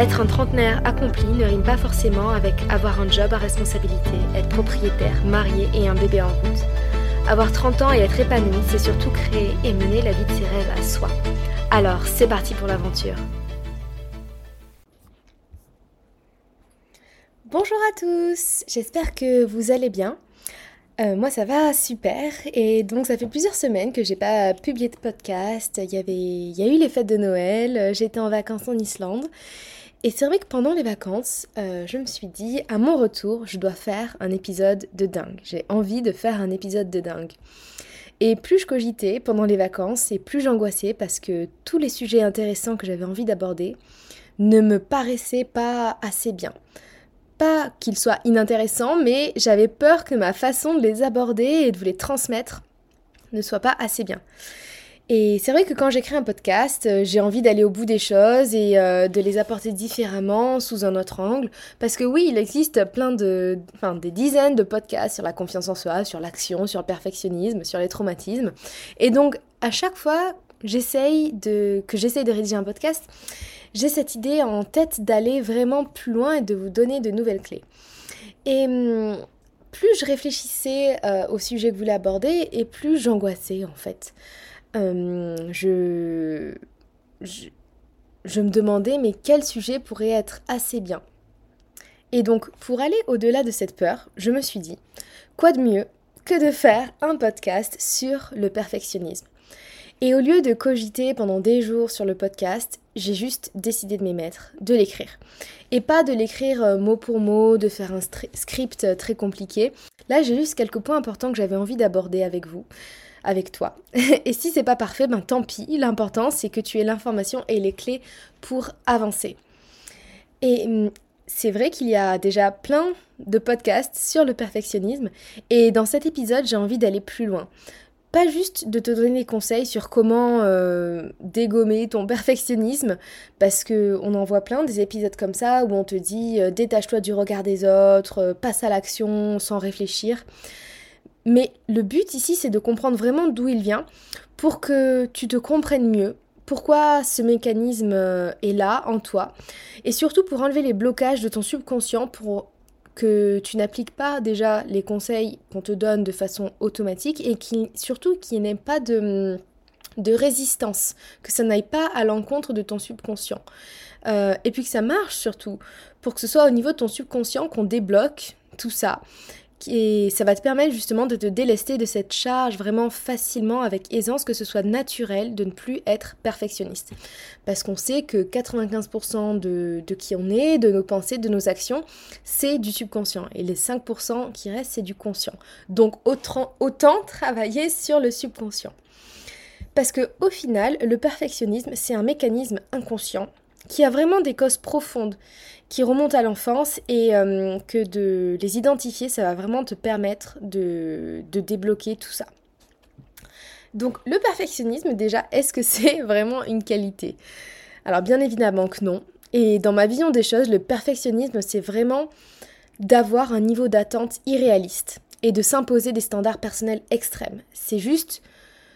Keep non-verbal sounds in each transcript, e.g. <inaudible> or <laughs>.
Être un trentenaire accompli ne rime pas forcément avec avoir un job à responsabilité, être propriétaire, marié et un bébé en route. Avoir 30 ans et être épanoui, c'est surtout créer et mener la vie de ses rêves à soi. Alors, c'est parti pour l'aventure. Bonjour à tous, j'espère que vous allez bien. Euh, moi ça va super et donc ça fait plusieurs semaines que j'ai pas publié de podcast. Il y avait, il y a eu les fêtes de Noël, j'étais en vacances en Islande et c'est vrai que pendant les vacances, euh, je me suis dit, à mon retour, je dois faire un épisode de dingue. J'ai envie de faire un épisode de dingue. Et plus je cogitais pendant les vacances, et plus j'angoissais parce que tous les sujets intéressants que j'avais envie d'aborder ne me paraissaient pas assez bien. Pas qu'ils soient inintéressants, mais j'avais peur que ma façon de les aborder et de vous les transmettre ne soit pas assez bien. Et c'est vrai que quand j'écris un podcast, euh, j'ai envie d'aller au bout des choses et euh, de les apporter différemment, sous un autre angle. Parce que oui, il existe plein de, enfin, des dizaines de podcasts sur la confiance en soi, sur l'action, sur le perfectionnisme, sur les traumatismes. Et donc, à chaque fois que j'essaye de rédiger un podcast, j'ai cette idée en tête d'aller vraiment plus loin et de vous donner de nouvelles clés. Et hum, plus je réfléchissais euh, au sujet que vous voulez aborder, et plus j'angoissais en fait. Euh, je, je, me demandais mais quel sujet pourrait être assez bien? Et donc pour aller au-delà de cette peur, je me suis dit, quoi de mieux que de faire un podcast sur le perfectionnisme? Et au lieu de cogiter pendant des jours sur le podcast, j'ai juste décidé de m'y mettre, de l'écrire. Et pas de l'écrire euh, mot pour mot, de faire un script très compliqué. Là, j'ai juste quelques points importants que j'avais envie d'aborder avec vous avec toi. <laughs> et si c'est pas parfait, ben tant pis. L'important c'est que tu aies l'information et les clés pour avancer. Et hum, c'est vrai qu'il y a déjà plein de podcasts sur le perfectionnisme et dans cet épisode, j'ai envie d'aller plus loin. Pas juste de te donner des conseils sur comment euh, dégommer ton perfectionnisme, parce que on en voit plein des épisodes comme ça où on te dit euh, détache-toi du regard des autres, euh, passe à l'action sans réfléchir. Mais le but ici, c'est de comprendre vraiment d'où il vient pour que tu te comprennes mieux pourquoi ce mécanisme euh, est là en toi et surtout pour enlever les blocages de ton subconscient pour que tu n'appliques pas déjà les conseils qu'on te donne de façon automatique et qui, surtout qu'il n'y ait pas de, résistance, que ça n'aille pas à l'encontre de ton subconscient. Euh, et puis que ça marche surtout, pour que ce soit au niveau de ton subconscient qu'on débloque tout ça et ça va te permettre justement de te délester de cette charge vraiment facilement avec aisance, que ce soit naturel de ne plus être perfectionniste. Parce qu'on sait que 95% de, qui on est, de nos pensées, de nos actions, c'est du subconscient. Et les 5% qui restent, c'est du conscient. Donc autant, <laughs> travailler sur le subconscient. Parce que au final, le perfectionnisme, c'est un mécanisme inconscient qui a vraiment des causes profondes qui remontent à l'enfance et euh, que de les identifier, ça va vraiment te permettre de, de débloquer tout ça. Donc le perfectionnisme, déjà, est-ce que <laughs> c'est vraiment une qualité? Alors bien évidemment que non. Et dans ma vision des choses, le perfectionnisme, c'est vraiment d'avoir un niveau d'attente irréaliste et de s'imposer des standards personnels extrêmes. C'est juste,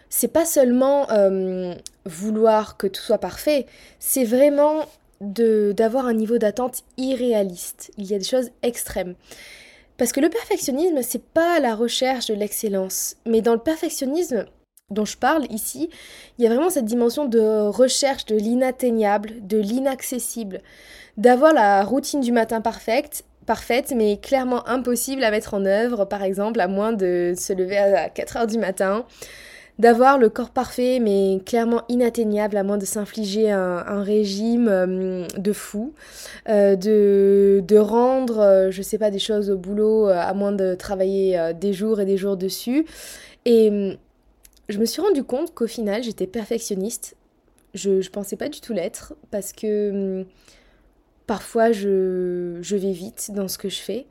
c'est pas seulement euh, vouloir que tout soit parfait, c'est vraiment d'avoir un niveau d'attente irréaliste. Il y a des choses extrêmes. Parce que le perfectionnisme, c'est pas la recherche de l'excellence, mais dans le perfectionnisme dont je parle ici, il y a vraiment cette dimension de recherche de l'inatteignable, de l'inaccessible, d'avoir la routine du matin parfaite, parfaite, mais clairement impossible à mettre en œuvre, par exemple, à moins de se lever à 4 heures du matin, d'avoir le corps parfait mais clairement inatteignable à moins de s'infliger un, régime euh, de fou, euh, de, de, rendre, euh, je sais pas, des choses au boulot à moins de travailler des jours et des jours dessus. Et je me suis rendu compte qu'au final j'étais perfectionniste. Je, je pensais pas du tout l'être parce que parfois je, je vais vite dans ce que je fais.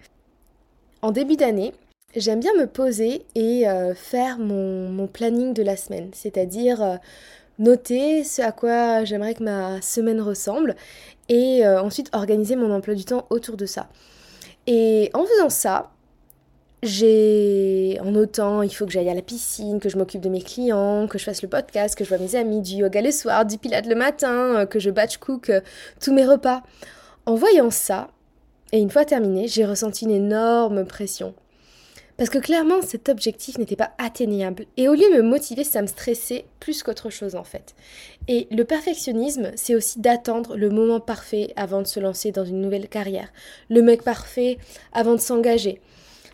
En début d'année, j'aime bien me poser et euh, faire mon, planning de la semaine, c'est-à-dire euh, noter ce à quoi j'aimerais que ma semaine ressemble et euh, ensuite organiser mon emploi du temps autour de ça. Et en faisant ça, j'ai en notant, il faut que j'aille à la piscine, que je m'occupe de mes clients, que je fasse le podcast, que je vois mes amis, du yoga le soir, du pilates le matin, que je batch cook tous mes repas. En voyant ça, et une fois terminé, j'ai ressenti une énorme pression. Parce que clairement, cet objectif n'était pas atteignable. Et au lieu de me motiver, ça me stressait plus qu'autre chose en fait. Et le perfectionnisme, c'est aussi d'attendre le moment parfait avant de se lancer dans une nouvelle carrière. Le mec parfait avant de s'engager.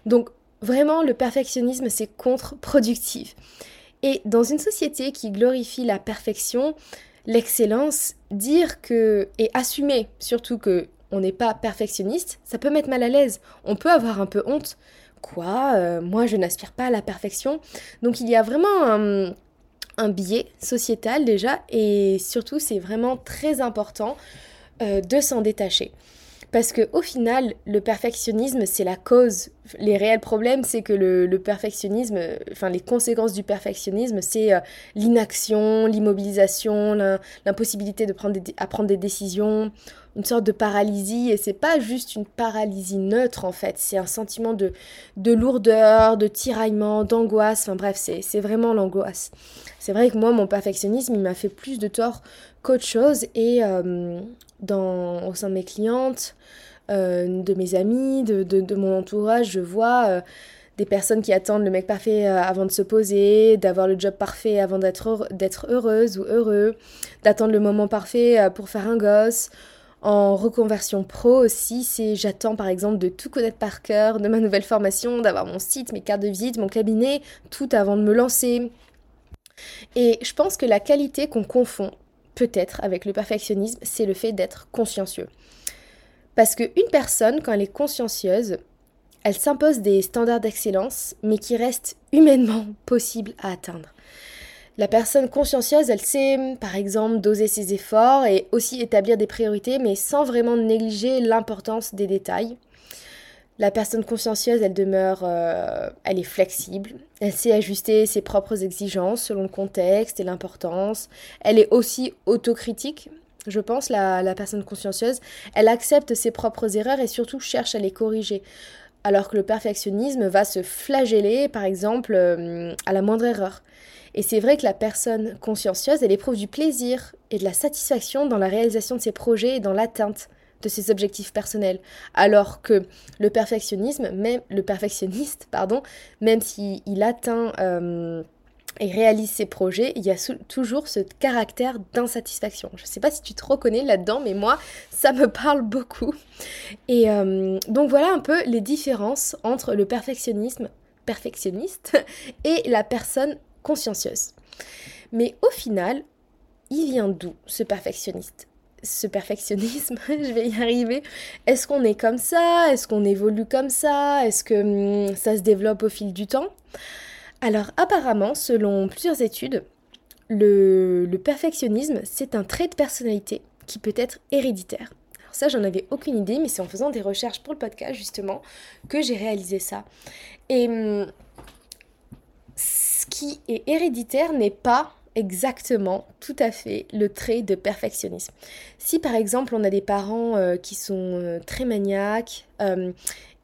Donc vraiment, le perfectionnisme, c'est contre-productif. Et dans une société qui glorifie la perfection, l'excellence, dire que, et assumer surtout que on n'est pas perfectionniste, ça peut mettre mal à l'aise. On peut avoir un peu honte quoi euh, Moi, je n'aspire pas à la perfection. Donc il y a vraiment un, un biais sociétal déjà, et surtout, c'est vraiment très important euh, de s'en détacher. Parce que au final, le perfectionnisme, c'est la cause. Les réels problèmes, c'est que le, perfectionnisme, enfin les conséquences du perfectionnisme, c'est euh, l'inaction, l'immobilisation, l'impossibilité de prendre des, prendre des décisions, une sorte de paralysie. Et c'est pas juste une paralysie neutre en fait, c'est un sentiment de, de lourdeur, de tiraillement, d'angoisse. Enfin bref, c'est vraiment l'angoisse. C'est vrai que moi, mon perfectionnisme, il m'a fait plus de tort qu'autre chose. Et euh, dans, au sein de mes clientes, euh, de mes amis, de, de, mon entourage, je vois euh, des personnes qui attendent le mec parfait avant de se poser, d'avoir le job parfait avant d'être heureuse ou heureux, d'attendre le moment parfait pour faire un gosse. En reconversion pro aussi, c'est j'attends par exemple de tout connaître par cœur, de ma nouvelle formation, d'avoir mon site, mes cartes de visite, mon cabinet, tout avant de me lancer. Et je pense que la qualité qu'on confond peut-être avec le perfectionnisme, c'est le fait d'être consciencieux. Parce qu'une personne, quand elle est consciencieuse, elle s'impose des standards d'excellence, mais qui restent humainement possibles à atteindre. La personne consciencieuse, elle sait, par exemple, doser ses efforts et aussi établir des priorités, mais sans vraiment négliger l'importance des détails. La personne consciencieuse, elle demeure, euh, elle est flexible, elle sait ajuster ses propres exigences selon le contexte et l'importance. Elle est aussi autocritique, je pense, la, personne consciencieuse. Elle accepte ses propres erreurs et surtout cherche à les corriger. Alors que le perfectionnisme va se flageller, par exemple, euh, à la moindre erreur. Et c'est vrai que la personne consciencieuse, elle éprouve du plaisir et de la satisfaction dans la réalisation de ses projets et dans l'atteinte de ses objectifs personnels. Alors que le perfectionnisme, même le perfectionniste, pardon, même s'il atteint euh, et réalise ses projets, il y a toujours ce caractère d'insatisfaction. Je ne sais pas si tu te reconnais là-dedans, mais moi, ça me parle beaucoup. Et euh, donc voilà un peu les différences entre le perfectionnisme, perfectionniste, <laughs> et la personne consciencieuse. Mais au final, il vient d'où ce perfectionniste? Ce perfectionnisme, <laughs> je vais y arriver. Est-ce qu'on est comme ça? Est-ce qu'on évolue comme ça? Est-ce que hum, ça se développe au fil du temps? Alors apparemment, selon plusieurs études, le, perfectionnisme, c'est un trait de personnalité qui peut être héréditaire. Alors ça, j'en avais aucune idée, mais c'est en faisant des recherches pour le podcast, justement, que j'ai réalisé ça. Et hum, ce qui est héréditaire n'est pas exactement, tout à fait, le trait de perfectionnisme. Si par exemple on a des parents euh, qui sont euh, très maniaques euh,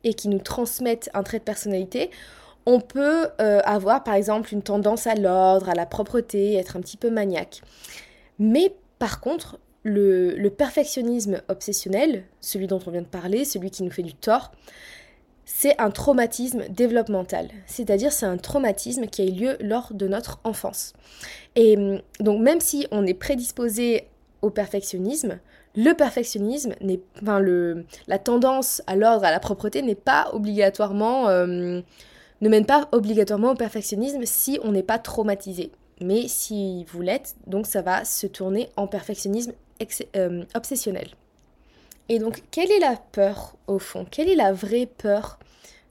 et qui nous transmettent un trait de personnalité, on peut avoir par exemple une tendance à l'ordre, à la propreté, être un petit peu maniaque. Mais par contre, le, perfectionnisme obsessionnel, celui dont on vient de parler, celui qui nous fait du tort, c'est un traumatisme développemental, c'est-à-dire c'est un traumatisme qui a eu lieu lors de notre enfance. Et hum, donc même si on est prédisposé au perfectionnisme, le perfectionnisme n'est, enfin le, la tendance à l'ordre, à la propreté n'est pas obligatoirement, hum, ne mène pas obligatoirement au perfectionnisme si on n'est pas traumatisé. Mais si vous l'êtes, donc ça va se tourner en perfectionnisme hum, obsessionnel. Et donc, quelle est la peur au fond? Quelle est la vraie peur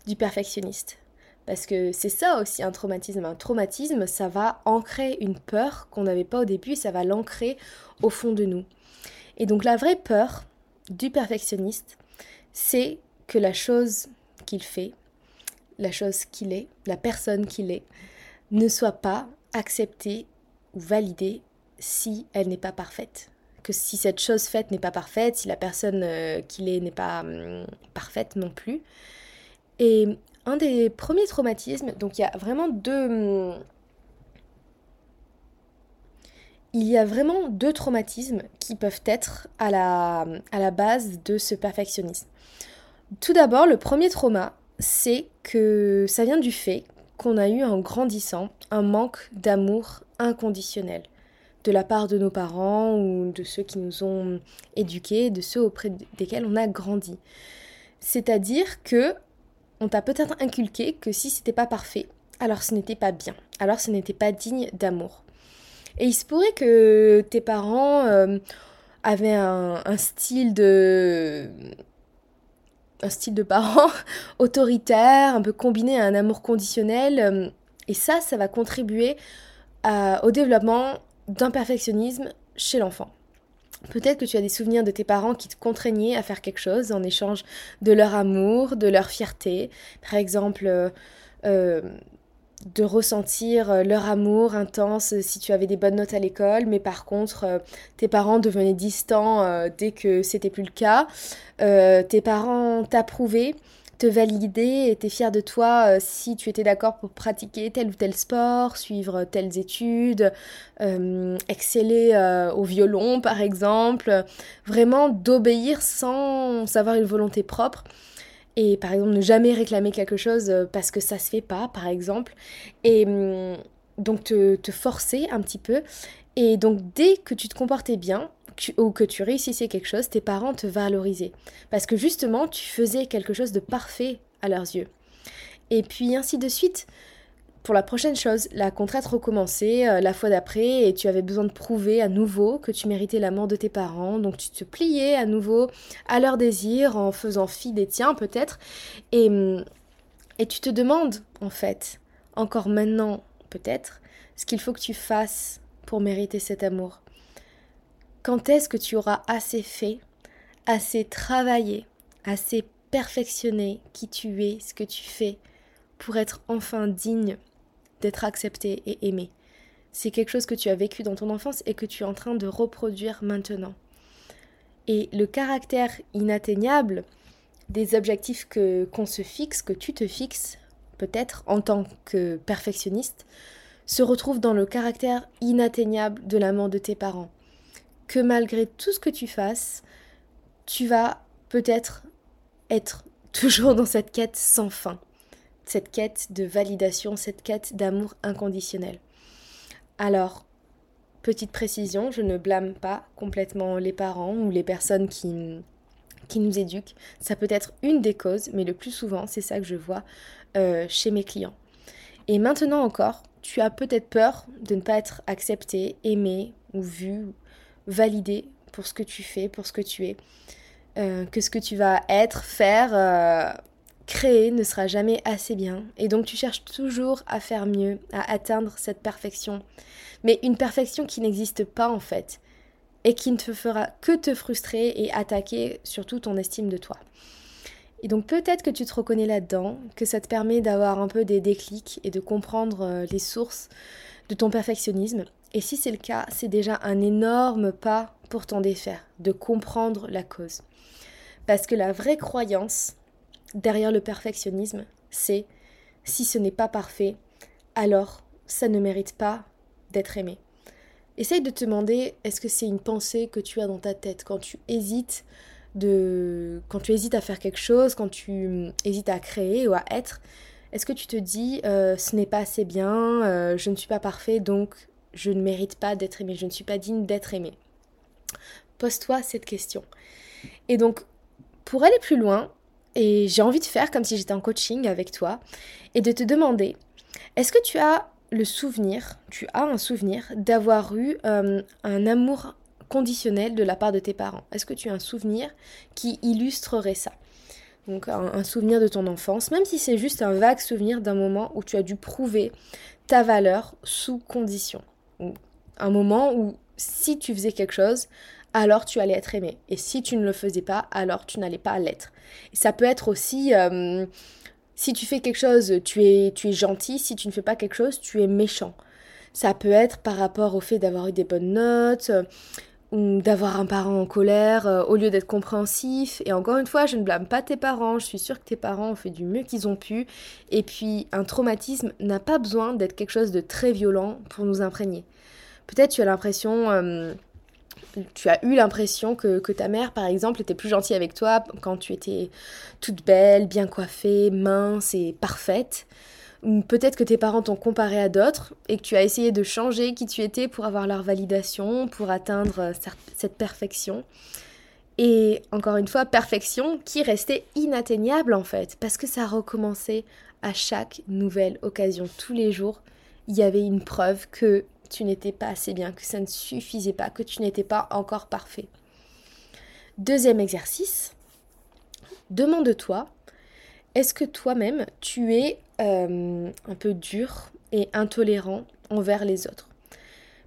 du perfectionniste? Parce que c'est ça aussi un traumatisme. Un traumatisme, ça va ancrer une peur qu'on n'avait pas au début ça va l'ancrer au fond de nous. Et donc, la vraie peur du perfectionniste, c'est que la chose qu'il fait, la chose qu'il est, la personne qu'il est, ne soit pas acceptée ou validée si elle n'est pas parfaite. Que si cette chose faite n'est pas parfaite, si la personne euh, qu'il est n'est pas hum, parfaite non plus. Et un des premiers traumatismes, donc il y a vraiment deux... Hum, il y a vraiment deux traumatismes qui peuvent être à la, à la base de ce perfectionnisme. Tout d'abord, le premier trauma, c'est que ça vient du fait qu'on a eu en grandissant un manque d'amour inconditionnel de la part de nos parents ou de ceux qui nous ont éduqués, de ceux auprès desquels on a grandi. C'est-à-dire que on t'a peut-être inculqué que si c'était pas parfait, alors ce n'était pas bien, alors ce n'était pas digne d'amour. Et il se pourrait que tes parents euh, avaient un, style de un style de parent <laughs> autoritaire, un peu combiné à un amour conditionnel. Euh, et ça, ça va contribuer au développement d'un perfectionnisme chez l'enfant. Peut-être que tu as des souvenirs de tes parents qui te contraignaient à faire quelque chose en échange de leur amour, de leur fierté. Par exemple, euh, de ressentir euh, leur amour intense si tu avais des bonnes notes à l'école, mais par contre, euh, tes parents devenaient distants euh, dès que c'était plus le cas. tes parents t'approuvaient, te validaient, étaient fiers de toi si tu étais d'accord pour pratiquer tel ou tel sport, suivre telles études, exceller au violon par exemple. Vraiment d'obéir sans avoir une volonté propre et par exemple ne jamais réclamer quelque chose euh, parce que ça se fait pas par exemple. Et hum, donc te, te, forcer un petit peu. Et donc dès que tu te comportais bien ou que tu réussissais quelque chose tes parents te valorisaient. Parce que justement tu faisais quelque chose de parfait à leurs yeux. Et puis ainsi de suite pour la prochaine chose, la contrainte recommençait euh, la fois d'après et tu avais besoin de prouver à nouveau que tu méritais l'amour de tes parents, donc tu te pliais à nouveau à leurs désirs en faisant fi des tiens peut-être et, hum, et tu te demandes en fait, encore maintenant peut-être, ce qu'il faut que tu fasses pour mériter cet amour. Quand est-ce que tu auras assez fait, assez travaillé, assez perfectionné qui tu es, ce que tu fais, pour être enfin digne d'être accepté et aimé. C'est quelque chose que tu as vécu dans ton enfance et que tu es en train de reproduire maintenant. Et le caractère inatteignable des objectifs que qu'on se fixe, que tu te fixes, peut-être en tant que perfectionniste, se retrouve dans le caractère inatteignable de l'amant de tes parents. Que malgré tout ce que tu fasses, tu vas peut-être être toujours dans cette quête sans fin cette quête de validation, cette quête d'amour inconditionnel. Alors, petite précision, je ne blâme pas complètement les parents ou les personnes qui, qui nous éduquent. Ça peut être une des causes, mais le plus souvent, c'est ça que je vois euh, chez mes clients. Et maintenant encore, tu as peut-être peur de ne pas être accepté, aimé ou vu, validé pour ce que tu fais, pour ce que tu es. Euh, que ce que tu vas être, faire, euh, créer ne sera jamais assez bien et donc tu cherches toujours à faire mieux, à atteindre cette perfection. Mais une perfection qui n'existe pas en fait et qui ne te fera que te frustrer et attaquer surtout ton estime de toi. Et donc peut-être que tu te reconnais là-dedans, que ça te permet d'avoir un peu des déclics et de comprendre euh, les sources de ton perfectionnisme. Et si c'est le cas, c'est déjà un énorme pas pour t'en défaire, de comprendre la cause. Parce que la vraie croyance, derrière le perfectionnisme, c'est si ce n'est pas parfait, alors ça ne mérite pas d'être aimé. Essaye de te demander est-ce que c'est une pensée que tu as dans ta tête? Quand tu hésites de quand tu hésites à faire quelque chose, quand tu hésites à créer ou à être, est-ce que tu te dis euh, ce n'est pas assez bien, euh, je ne suis pas parfait donc je ne mérite pas d'être aimé, je ne suis pas digne d'être aimé? Pose-toi cette question. Et donc pour aller plus loin, et j'ai envie de faire comme si j'étais en coaching avec toi et de te demander, est-ce que tu as le souvenir, tu as un souvenir d'avoir eu euh, un amour conditionnel de la part de tes parents? Est-ce que tu as un souvenir qui illustrerait ça? Donc un, souvenir de ton enfance, même si c'est juste un vague souvenir d'un moment où tu as dû prouver ta valeur sous condition. Un moment où si tu faisais quelque chose, alors tu allais être aimé. Et si tu ne le faisais pas, alors tu n'allais pas l'être. Ça peut être aussi euh, Si tu fais quelque chose, tu es, tu es gentil. Si tu ne fais pas quelque chose, tu es méchant. Ça peut être par rapport au fait d'avoir eu des bonnes notes, ou d'avoir un parent en colère euh, au lieu d'être compréhensif. Et encore une fois, je ne blâme pas tes parents, je suis sûre que tes parents ont fait du mieux qu'ils ont pu. Et puis, un traumatisme n'a pas besoin d'être quelque chose de très violent pour nous imprégner. Peut-être tu as l'impression... Tu as eu l'impression que, que, ta mère, par exemple, était plus gentille avec toi quand tu étais toute belle, bien coiffée, mince et parfaite? Peut-être que tes parents t'ont comparé à d'autres et que tu as essayé de changer qui tu étais pour avoir leur validation, pour atteindre euh, cette perfection? Et encore une fois, perfection qui restait inatteignable en fait, parce que ça recommençait à chaque nouvelle occasion. Tous les jours, il y avait une preuve que tu n'étais pas assez bien, que ça ne suffisait pas, que tu n'étais pas encore parfait. Deuxième exercice, demande-toi est-ce que toi-même, tu es euh, un peu dur et intolérant envers les autres?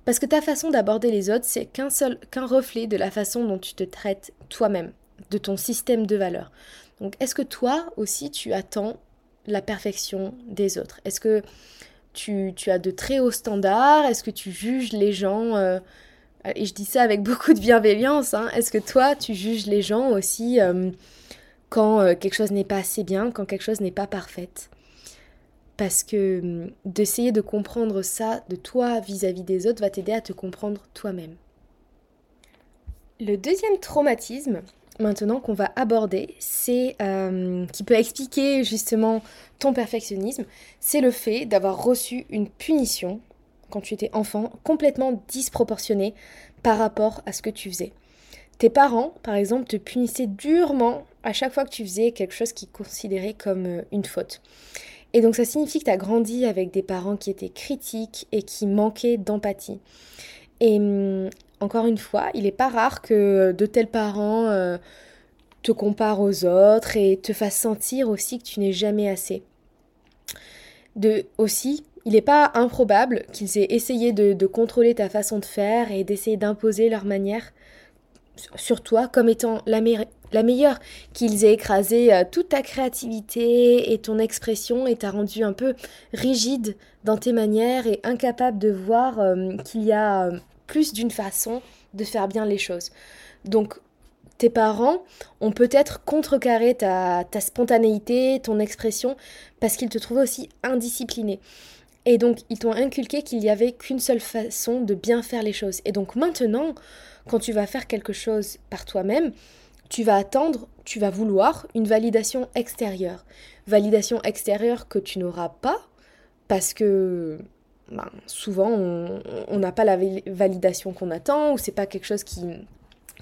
Parce que ta façon d'aborder les autres, c'est qu'un qu'un reflet de la façon dont tu te traites toi-même, de ton système de valeurs. Donc, est-ce que toi aussi, tu attends la perfection des autres? Est-ce que tu, as de très hauts standards? Est-ce que tu juges les gens euh, Et je dis ça avec <laughs> beaucoup de bienveillance. Hein, est-ce que toi, tu juges les gens aussi euh, quand euh, quelque chose n'est pas assez bien, quand quelque chose n'est pas parfaite? Parce que hum, d'essayer de comprendre ça de toi vis-à-vis des autres va t'aider à te comprendre toi-même. Le deuxième traumatisme, maintenant qu'on va aborder, c'est euh, qui peut expliquer justement ton perfectionnisme, c'est le fait d'avoir reçu une punition quand tu étais enfant complètement disproportionnée par rapport à ce que tu faisais. Tes parents, par exemple, te punissaient durement à chaque fois que tu faisais quelque chose qui considérait comme euh, une faute. Et donc ça signifie que tu as grandi avec des parents qui étaient critiques et qui manquaient d'empathie. Et hum, encore une fois, il n'est pas rare que de tels parents euh, te comparent aux autres et te fassent sentir aussi que tu n'es jamais assez. De, aussi, il n'est pas improbable qu'ils aient essayé de, contrôler ta façon de faire et d'essayer d'imposer leur manière sur toi comme étant la, meilleure, qu'ils aient écrasé euh, toute ta créativité et ton expression et t'a rendu un peu rigide dans tes manières et incapable de voir euh, qu'il y a plus d'une façon de faire bien les choses. Donc tes parents ont peut-être contrecarré ta, ta spontanéité, ton expression, parce qu'ils te trouvaient aussi indiscipliné. Et donc ils t'ont inculqué qu'il n'y avait qu'une seule façon de bien faire les choses. Et donc maintenant, quand tu vas faire quelque chose par toi-même, tu vas attendre, tu vas vouloir une validation extérieure. Validation extérieure que tu n'auras pas parce que ben, souvent on n'a pas la validation qu'on attend ou c'est pas quelque chose qui,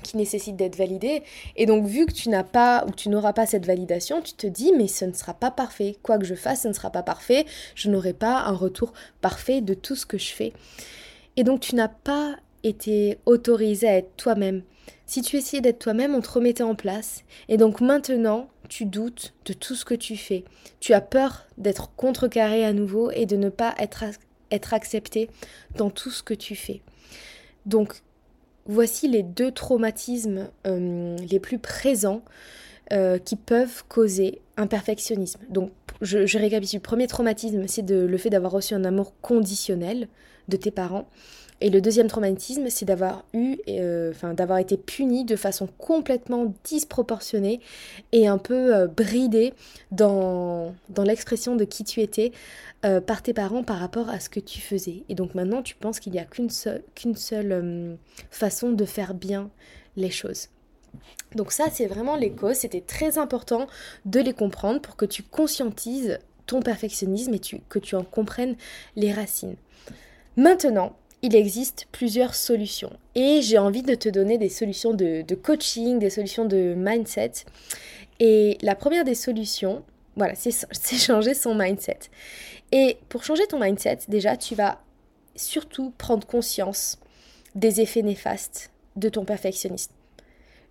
qui nécessite d'être validé. Et donc vu que tu n'as pas ou tu n'auras pas cette validation, tu te dis mais ce ne sera pas parfait. Quoi que je fasse, ce ne sera pas parfait. Je n'aurai pas un retour parfait de tout ce que je fais. Et donc tu n'as pas été autorisé à être toi-même. Si tu essayais d'être toi-même, on te remettait en place. Et donc maintenant, tu doutes de tout ce que tu fais. Tu as peur d'être contrecarré à nouveau et de ne pas être, être accepté dans tout ce que tu fais. Donc, voici les deux traumatismes euh, les plus présents euh, qui peuvent causer un perfectionnisme. Donc, je, récapitule. Le premier traumatisme, c'est le fait d'avoir reçu un amour conditionnel de tes parents. Et le deuxième traumatisme, c'est d'avoir eu, euh, d'avoir été puni de façon complètement disproportionnée et un peu euh, bridé dans, dans l'expression de qui tu étais euh, par tes parents par rapport à ce que tu faisais. Et donc maintenant, tu penses qu'il n'y a qu'une seule façon de faire bien les choses. Donc ça, c'est vraiment les causes. C'était très important de les comprendre pour que tu conscientises ton perfectionnisme et que tu en comprennes les racines. Maintenant, il existe plusieurs solutions. Et j'ai envie de te donner des solutions de, coaching, des solutions de mindset. Et la première des solutions, voilà, <laughs> c'est changer son mindset. Et pour changer ton mindset, déjà, tu vas surtout prendre conscience des effets néfastes de ton perfectionnisme.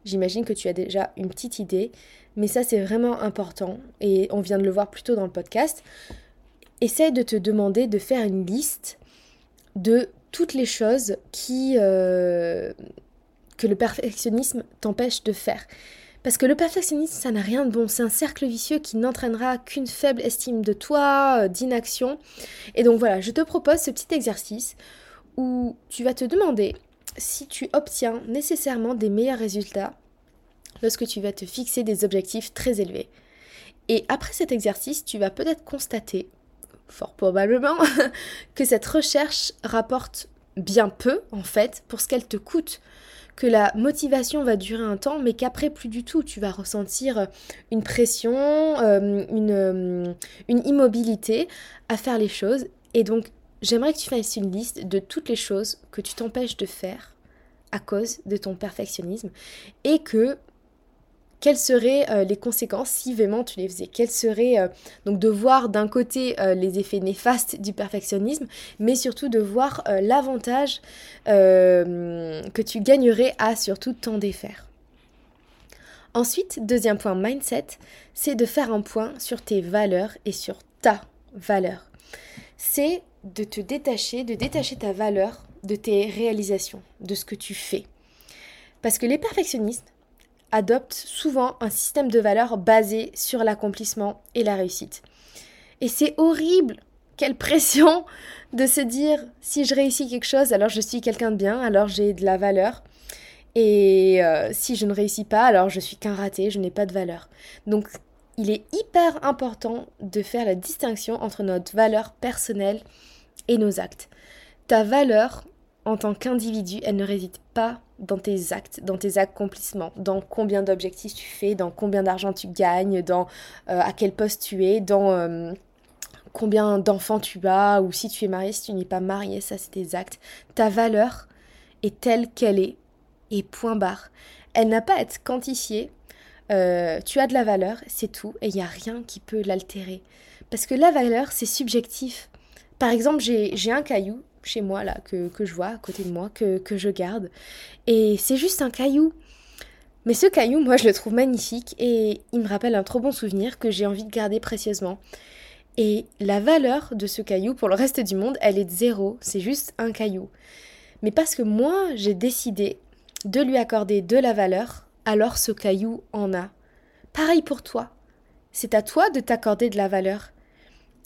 J'imagine que tu as déjà une petite idée, mais ça c'est vraiment important et on vient de le voir plus tôt dans le podcast. Essaye de te demander de faire une liste de toutes les choses qui, euh, que le perfectionnisme t'empêche de faire. Parce que le perfectionnisme, ça n'a rien de bon. C'est un cercle vicieux qui n'entraînera qu'une faible estime de toi, euh, d'inaction. Et donc voilà, je te propose ce petit exercice où tu vas te demander si tu obtiens nécessairement des meilleurs résultats lorsque tu vas te fixer des objectifs très élevés. Et après cet exercice, tu vas peut-être constater, fort probablement, <laughs> que cette recherche rapporte bien peu, en fait, pour ce qu'elle te coûte que la motivation va durer un temps, mais qu'après plus du tout, tu vas ressentir une pression, euh, une, euh, une immobilité à faire les choses. Et donc, j'aimerais que tu fasses une liste de toutes les choses que tu t'empêches de faire à cause de ton perfectionnisme et que quelles seraient euh, les conséquences si vraiment tu les faisais? Quelles seraient euh, donc de voir d'un côté euh, les effets néfastes du perfectionnisme, mais surtout de voir l'avantage que tu gagnerais à surtout t'en défaire. Ensuite, deuxième point mindset, c'est de faire un point sur tes valeurs et sur ta valeur. C'est de te détacher, de détacher ta valeur de tes réalisations, de ce que tu fais. Parce que les perfectionnistes, adoptent souvent un système de valeurs basé sur l'accomplissement et la réussite. Et c'est horrible, quelle pression de se dire si je réussis quelque chose, alors je suis quelqu'un de bien, alors j'ai de la valeur. Et euh, si je ne réussis pas, alors je suis qu'un raté, je n'ai pas de valeur. Donc il est hyper important de faire la distinction entre notre valeur personnelle et nos actes. Ta valeur en tant qu'individu, elle ne réside pas dans tes actes, dans tes accomplissements, dans combien d'objectifs tu fais, dans combien d'argent tu gagnes, dans euh, à quel poste tu es, dans euh, combien d'enfants tu as, ou si tu es marié, si tu n'es pas marié, ça c'est tes actes. Ta valeur est telle qu'elle est, et point barre. Elle n'a pas à être quantifiée. Euh, tu as de la valeur, c'est tout, et il n'y a rien qui peut l'altérer. Parce que la valeur, c'est subjectif. Par exemple, j'ai un caillou, chez moi, là, que, je vois à côté de moi, que, que je garde. Et c'est juste un caillou. Mais ce caillou, moi, je le trouve magnifique et il me rappelle un trop bon souvenir que j'ai envie de garder précieusement. Et la valeur de ce caillou pour le reste du monde, elle est de zéro. C'est juste un caillou. Mais parce que moi, j'ai décidé de lui accorder de la valeur, alors ce caillou en a. Pareil pour toi. C'est à toi de t'accorder de la valeur.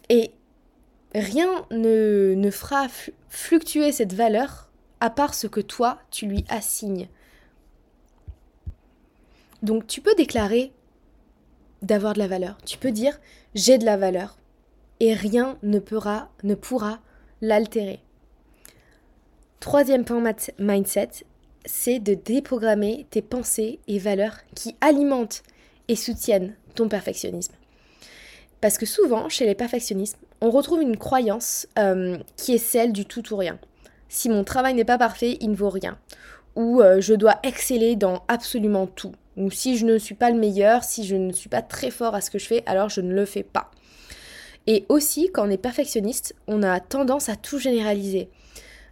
Et rien ne, ne fera fluctuer cette valeur à part ce que toi, tu lui assignes. Donc tu peux déclarer d'avoir de la valeur. Tu peux dire j'ai de la valeur et rien ne pourra, ne pourra l'altérer. Troisième point mindset, c'est de déprogrammer tes pensées et valeurs qui alimentent et soutiennent ton perfectionnisme. Parce que souvent, chez les perfectionnistes, on retrouve une croyance euh, qui est celle du tout ou rien. Si mon travail n'est pas parfait, il ne vaut rien. Ou euh, je dois exceller dans absolument tout. Ou si je ne suis pas le meilleur, si je ne suis pas très fort à ce que je fais, alors je ne le fais pas. Et aussi, quand on est perfectionniste, on a tendance à tout généraliser,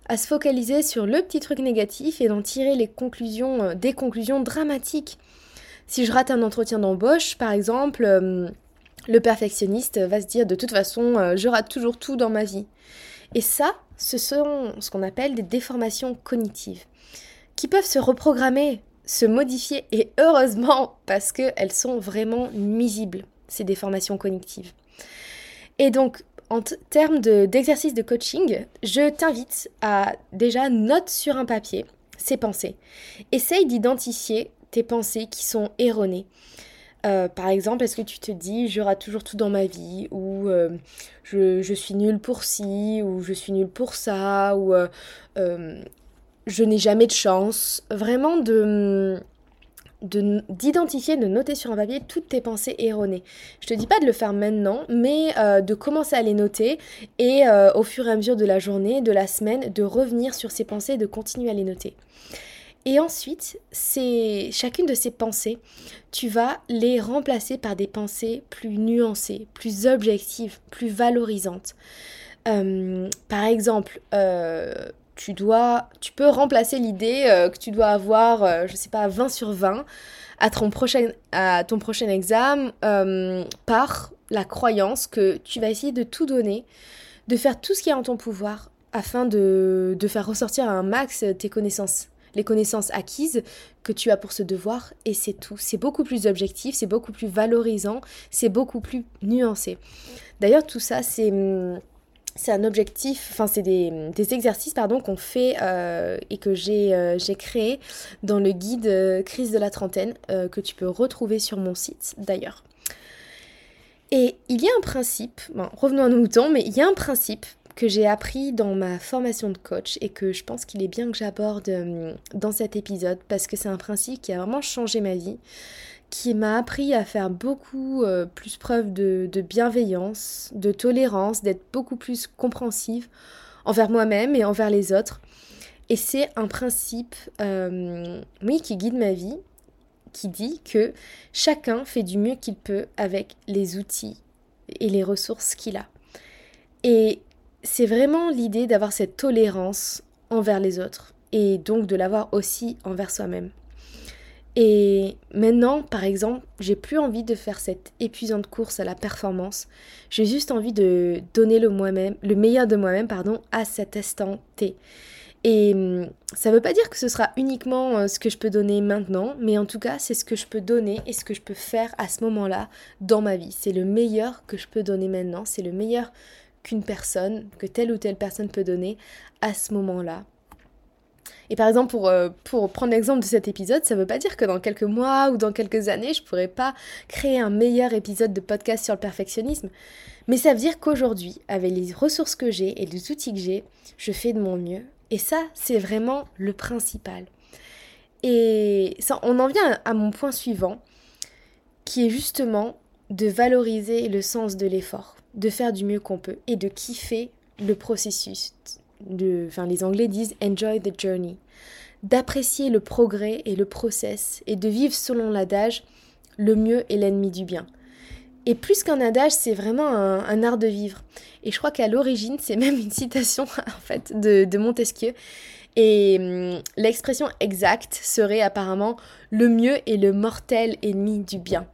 à se focaliser sur le petit truc négatif et d'en tirer les conclusions, euh, des conclusions dramatiques. Si je rate un entretien d'embauche, par exemple, le perfectionniste va se dire de toute façon, euh, je rate toujours tout dans ma vie. Et ça, ce sont ce qu'on appelle des déformations cognitives, qui peuvent se reprogrammer, se modifier, et heureusement, parce qu'elles sont vraiment nuisibles, ces déformations cognitives. Et donc, en termes d'exercice de, de coaching, je t'invite à déjà note sur un papier ces pensées. Essaye d'identifier tes pensées qui sont erronées. Euh, par exemple, est-ce que tu te dis j'aurai toujours tout dans ma vie ou euh, je, suis nulle pour ci ou je suis nulle pour ça ou euh, je n'ai jamais de chance Vraiment de d'identifier, de, noter sur un papier toutes tes pensées erronées. Je te dis pas de le faire maintenant, mais de commencer à les noter et au fur et à mesure de la journée, de la semaine, de revenir sur ces pensées, de continuer à les noter. Et ensuite, c'est chacune de ces pensées, tu vas les remplacer par des pensées plus nuancées, plus objectives, plus valorisantes. Euh, par exemple, euh, tu dois, tu peux remplacer l'idée euh, que tu dois avoir, je sais pas, 20 sur 20 à ton prochain, à ton prochain examen par la croyance que tu vas essayer de tout donner, de faire tout ce qui est en ton pouvoir afin de, de faire ressortir un max tes connaissances les connaissances acquises que tu as pour ce devoir et c'est tout. C'est beaucoup plus objectif, c'est beaucoup plus valorisant, c'est beaucoup plus nuancé. D'ailleurs, tout ça, c'est hum, c'est un objectif, enfin c'est des, exercices pardon qu'on fait euh, et que euh, j'ai créé dans le guide euh, crise de la trentaine que tu peux retrouver sur mon site d'ailleurs. Et il y a un principe, revenons à nos moutons, mais il y a un principe que j'ai appris dans ma formation de coach et que je pense qu'il est bien que j'aborde dans cet épisode parce que c'est un principe qui a vraiment changé ma vie qui m'a appris à faire beaucoup euh, plus preuve de, bienveillance, de tolérance, d'être beaucoup plus compréhensive envers moi-même et envers les autres. Et c'est un principe, euh, oui, qui guide ma vie, qui dit que chacun fait du mieux qu'il peut avec les outils et les ressources qu'il a. Et c'est vraiment l'idée d'avoir cette tolérance envers les autres et donc de l'avoir aussi envers soi-même. Et maintenant, par exemple, j'ai plus envie de faire cette épuisante course à la performance. J'ai juste envie de donner le moi-même, le meilleur de moi-même, pardon, à cet instant T. Et hum, ça ne veut pas dire que ce sera uniquement euh, ce que je peux donner maintenant, mais en tout cas, c'est ce que je peux donner et ce que je peux faire à ce moment-là dans ma vie. C'est le meilleur que je peux donner maintenant, c'est le meilleur qu'une personne, que telle ou telle personne peut donner à ce moment-là et par exemple, pour, euh, pour prendre l'exemple de cet épisode, ça ne veut pas dire que dans quelques mois ou dans quelques années, je ne pourrais pas créer un meilleur épisode de podcast sur le perfectionnisme. Mais ça veut dire qu'aujourd'hui, avec les ressources que j'ai et les outils que j'ai, je fais de mon mieux. Et ça, c'est vraiment le principal. Et ça, on en vient à mon point suivant, qui est justement de valoriser le sens de l'effort, de faire du mieux qu'on peut et de kiffer le processus, enfin les Anglais disent enjoy the journey, d'apprécier le progrès et le process et de vivre selon l'adage le mieux est l'ennemi du bien. Et plus qu'un adage, c'est vraiment un, art de vivre. Et je crois qu'à l'origine, c'est même une citation <laughs> en fait de, Montesquieu. Et hum, l'expression exacte serait apparemment le mieux est le mortel ennemi du bien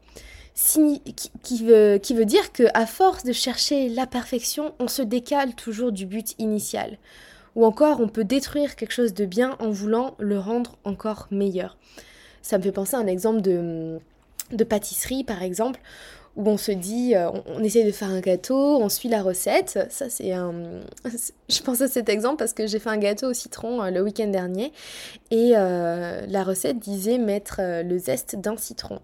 qui, veut, qui veut dire qu'à force de chercher la perfection, on se décale toujours du but initial. Ou encore, on peut détruire quelque chose de bien en voulant le rendre encore meilleur. Ça me fait penser à un exemple de, de pâtisserie, par exemple, où on se dit, euh, on, essaie de faire un gâteau, on suit la recette. Ça, c'est un. <laughs> Je pense à cet exemple parce que j'ai fait un gâteau au citron euh, le week-end dernier et euh, la recette disait mettre le zeste d'un citron.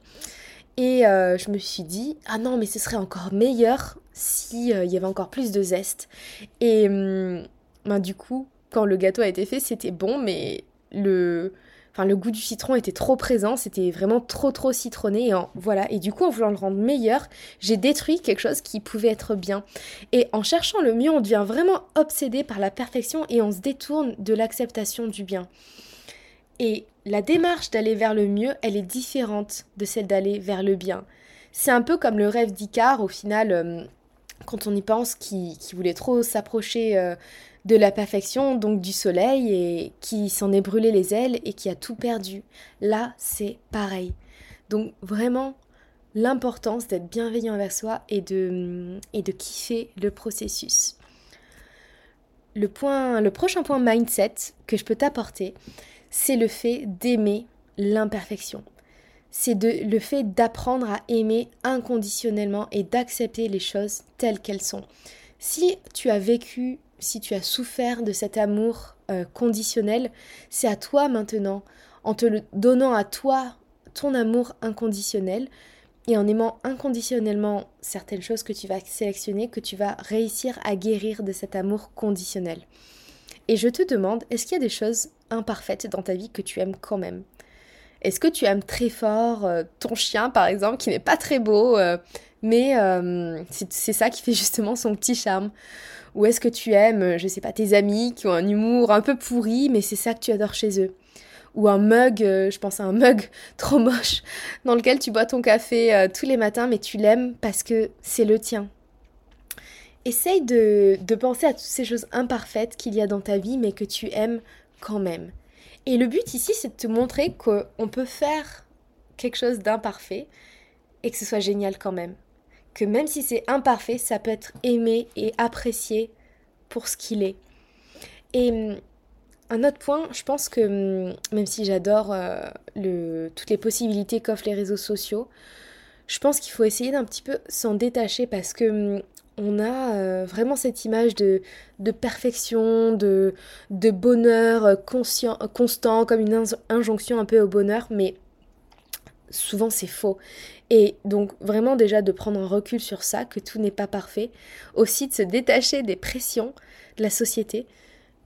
Et euh, je me suis dit, ah non, mais ce serait encore meilleur s'il euh, y avait encore plus de zeste. Et hum, ben, du coup, quand le gâteau a été fait, c'était bon, mais le, goût du citron était trop présent, c'était vraiment trop trop citronné. Voilà. Et du coup, en voulant le rendre meilleur, j'ai détruit quelque chose qui pouvait être bien. Et en cherchant le mieux, on devient vraiment obsédé par la perfection et on se détourne de l'acceptation du bien. Et la démarche d'aller vers le mieux, elle est différente de celle d'aller vers le bien. C'est un peu comme le rêve d'Icare, au final, euh, quand on y pense, qui, voulait trop s'approcher euh, de la perfection, donc du soleil, et qui s'en est brûlé les ailes et qui a tout perdu. Là, c'est pareil. Donc vraiment, l'importance d'être bienveillant envers soi et de, et de kiffer le processus. Le, point, le prochain point mindset que je peux t'apporter, c'est le fait d'aimer l'imperfection. C'est le fait d'apprendre à aimer inconditionnellement et d'accepter les choses telles qu'elles sont. Si tu as vécu, si tu as souffert de cet amour euh, conditionnel, c'est à toi maintenant, en te donnant à toi ton amour inconditionnel et en aimant inconditionnellement certaines choses que tu vas sélectionner, que tu vas réussir à guérir de cet amour conditionnel. Et je te demande, est-ce qu'il y a des choses imparfaites dans ta vie que tu aimes quand même. Est-ce que tu aimes très fort euh, ton chien, par exemple, qui n'est pas très beau, euh, mais euh, c'est ça qui fait justement son petit charme. Ou est-ce que tu aimes, je sais pas, tes amis qui ont un humour un peu pourri, mais c'est ça que tu adores chez eux. Ou un mug, je pense à un mug <laughs> trop moche dans lequel tu bois ton café tous les matins, mais tu l'aimes parce que c'est le tien, Essaye de, penser à toutes ces choses imparfaites qu'il y a dans ta vie, mais que tu aimes quand même. Et le but ici, c'est de te montrer qu'on peut faire quelque chose d'imparfait et que ce soit génial quand même. Que même si c'est imparfait, ça peut être aimé et apprécié pour ce qu'il est. Et hum, un autre point, je pense que hum, même si j'adore euh, toutes les possibilités qu'offrent les réseaux sociaux, je pense qu'il faut essayer d'un petit peu s'en détacher parce que hum, on a euh, vraiment cette image de, perfection, de, bonheur euh, constant, comme une injonction un peu au bonheur, mais souvent c'est faux. Et donc vraiment déjà de prendre un recul sur ça, que tout n'est pas parfait, aussi de se détacher des pressions de la société,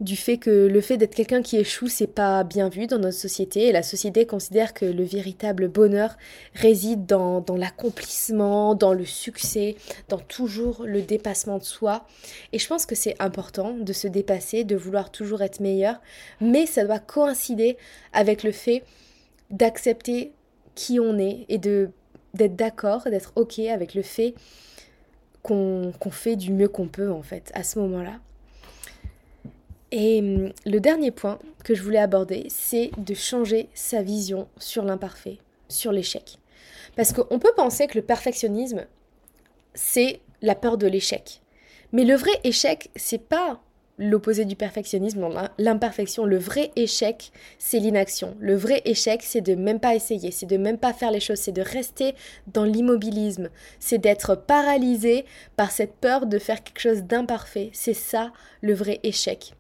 du fait que le fait d'être quelqu'un qui échoue, c'est pas bien vu dans notre société, et la société considère que le véritable bonheur réside dans, dans l'accomplissement, dans le succès, dans toujours le dépassement de soi. Et je pense que c'est important de se dépasser, de vouloir toujours être meilleur, mais ça doit coïncider avec le fait d'accepter qui on est et de d'être d'accord, d'être ok avec le fait qu'on fait du mieux qu'on peut en fait à ce moment-là. Et hum, le dernier point que je voulais aborder, c'est de changer sa vision sur l'imparfait, sur l'échec. Parce qu'on peut penser que le perfectionnisme, c'est la peur de l'échec. Mais le vrai échec, c'est pas l'opposé du perfectionnisme, l'imperfection. Le vrai échec, c'est l'inaction. Le vrai échec, c'est de même pas essayer, c'est de même pas faire les choses, c'est de rester dans l'immobilisme, c'est d'être paralysé par cette peur de faire quelque chose d'imparfait. C'est ça le vrai échec.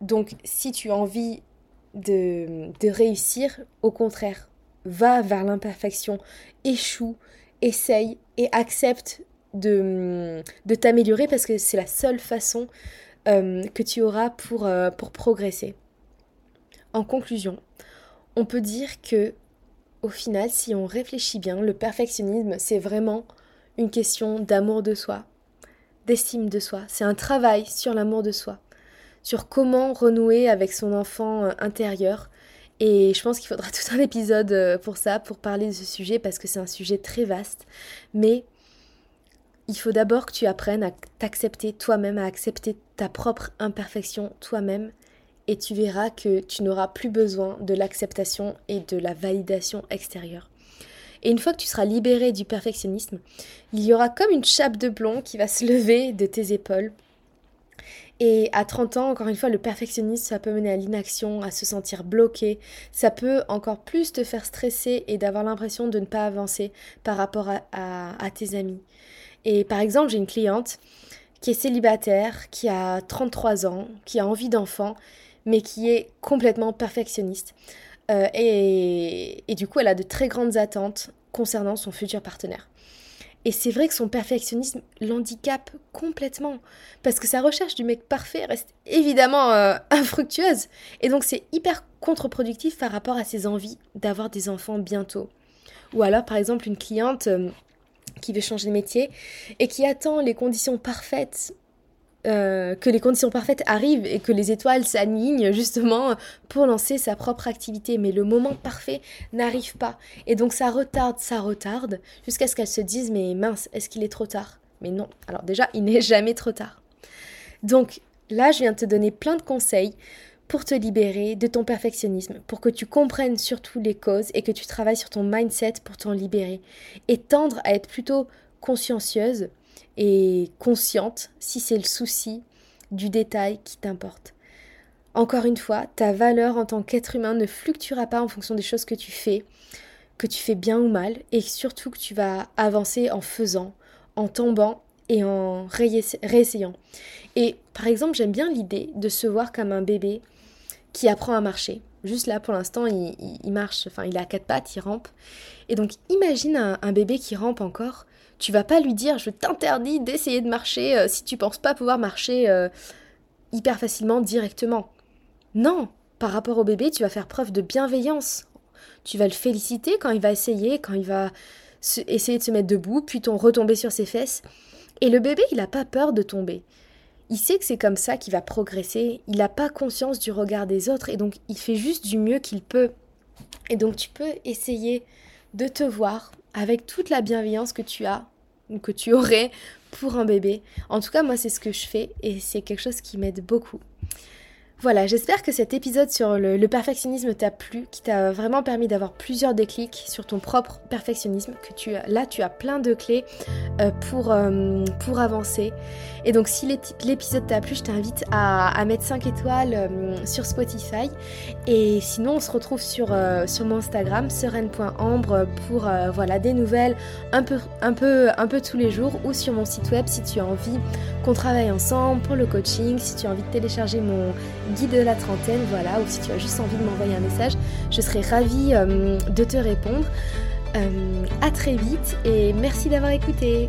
Donc si tu as envie de, de réussir, au contraire, va vers l'imperfection, échoue, essaye et accepte de, de t'améliorer parce que c'est la seule façon euh, que tu auras pour, euh, pour progresser. En conclusion, on peut dire que au final, si on réfléchit bien, le perfectionnisme, c'est vraiment une question d'amour de soi, d'estime de soi. C'est un travail sur l'amour de soi, sur comment renouer avec son enfant euh, intérieur. Et je pense qu'il faudra <laughs> tout un épisode pour ça, pour parler de ce sujet, parce que c'est un sujet très vaste. Mais il faut d'abord que tu apprennes à t'accepter toi-même, à accepter ta propre imperfection toi-même, et tu verras que tu n'auras plus besoin de l'acceptation et de la validation extérieure. Et une fois que tu seras libéré du perfectionnisme, il y aura comme une chape de plomb qui va se lever de tes épaules. Et à 30 ans, encore une fois, le perfectionnisme, ça peut mener à l'inaction, à se sentir bloqué. Ça peut encore plus te faire stresser et d'avoir l'impression de ne pas avancer par rapport à tes amis. Et par exemple, j'ai une cliente qui est célibataire, qui a 33 ans, qui a envie d'enfant, mais qui est complètement perfectionniste. Euh, et, et, du coup, elle a de très grandes attentes concernant son futur partenaire. Et c'est vrai que son perfectionnisme l'handicape complètement, parce que sa recherche du mec parfait reste évidemment euh, <laughs> infructueuse. Et donc c'est hyper contre-productif par rapport à ses envies d'avoir des enfants bientôt. Ou alors par exemple une cliente euh, qui veut changer de métier et qui attend les conditions parfaites euh, que les conditions parfaites arrivent et que les étoiles s'alignent justement pour lancer sa propre activité. Mais le moment parfait n'arrive pas. Et donc ça retarde, ça retarde, jusqu'à ce qu'elle se dise mais mince, est-ce qu'il est trop tard? Mais non. Alors déjà, il n'est jamais trop tard. Donc là, je viens de te donner plein de conseils pour te libérer de ton perfectionnisme, pour que tu comprennes surtout les causes et que tu travailles sur ton mindset pour t'en libérer et tendre à être plutôt consciencieuse et consciente si c'est le souci du détail qui t'importe. Encore une fois, ta valeur en tant qu'être humain ne fluctuera pas en fonction des choses que tu fais, que tu fais bien ou mal, et surtout que tu vas avancer en faisant, en tombant et en réessayant. Et par exemple, j'aime bien l'idée de se voir comme un bébé qui apprend à marcher. Juste là, pour l'instant, il, marche, enfin, il a quatre pattes, il rampe. Et donc, imagine un, bébé qui rampe encore. Tu vas pas lui dire, je t'interdis d'essayer de marcher euh, si tu penses pas pouvoir marcher euh, hyper facilement directement. Non, par rapport au bébé, tu vas faire preuve de bienveillance. Tu vas le féliciter quand il va essayer, quand il va essayer de se mettre debout, puis ton retomber sur ses fesses. Et le bébé, il n'a pas peur de tomber il sait que c'est comme ça qu'il va progresser, il n'a pas conscience du regard des autres et donc il fait juste du mieux qu'il peut. Et donc tu peux essayer de te voir avec toute la bienveillance que tu as ou que tu aurais pour un bébé. En tout cas, moi c'est ce que je fais et c'est quelque chose qui m'aide beaucoup. Voilà, j'espère que cet épisode sur le, perfectionnisme t'a plu, qui t'a vraiment permis d'avoir plusieurs déclics sur ton propre perfectionnisme, que tu là tu as plein de clés euh, pour, euh, pour avancer. Et donc si l'épisode t'a plu, je t'invite à, mettre 5 étoiles euh, sur Spotify. Et sinon, on se retrouve sur, sur mon Instagram, sereine.ambre, pour voilà, des nouvelles un peu, un, peu, un peu tous les jours, ou sur mon site web si tu as envie qu'on travaille ensemble pour le coaching, si tu as envie de télécharger mon guide de la trentaine, voilà, ou si tu as juste envie de m'envoyer un message, je serai ravie euh, de te répondre. Euh, à très vite et merci d'avoir écouté.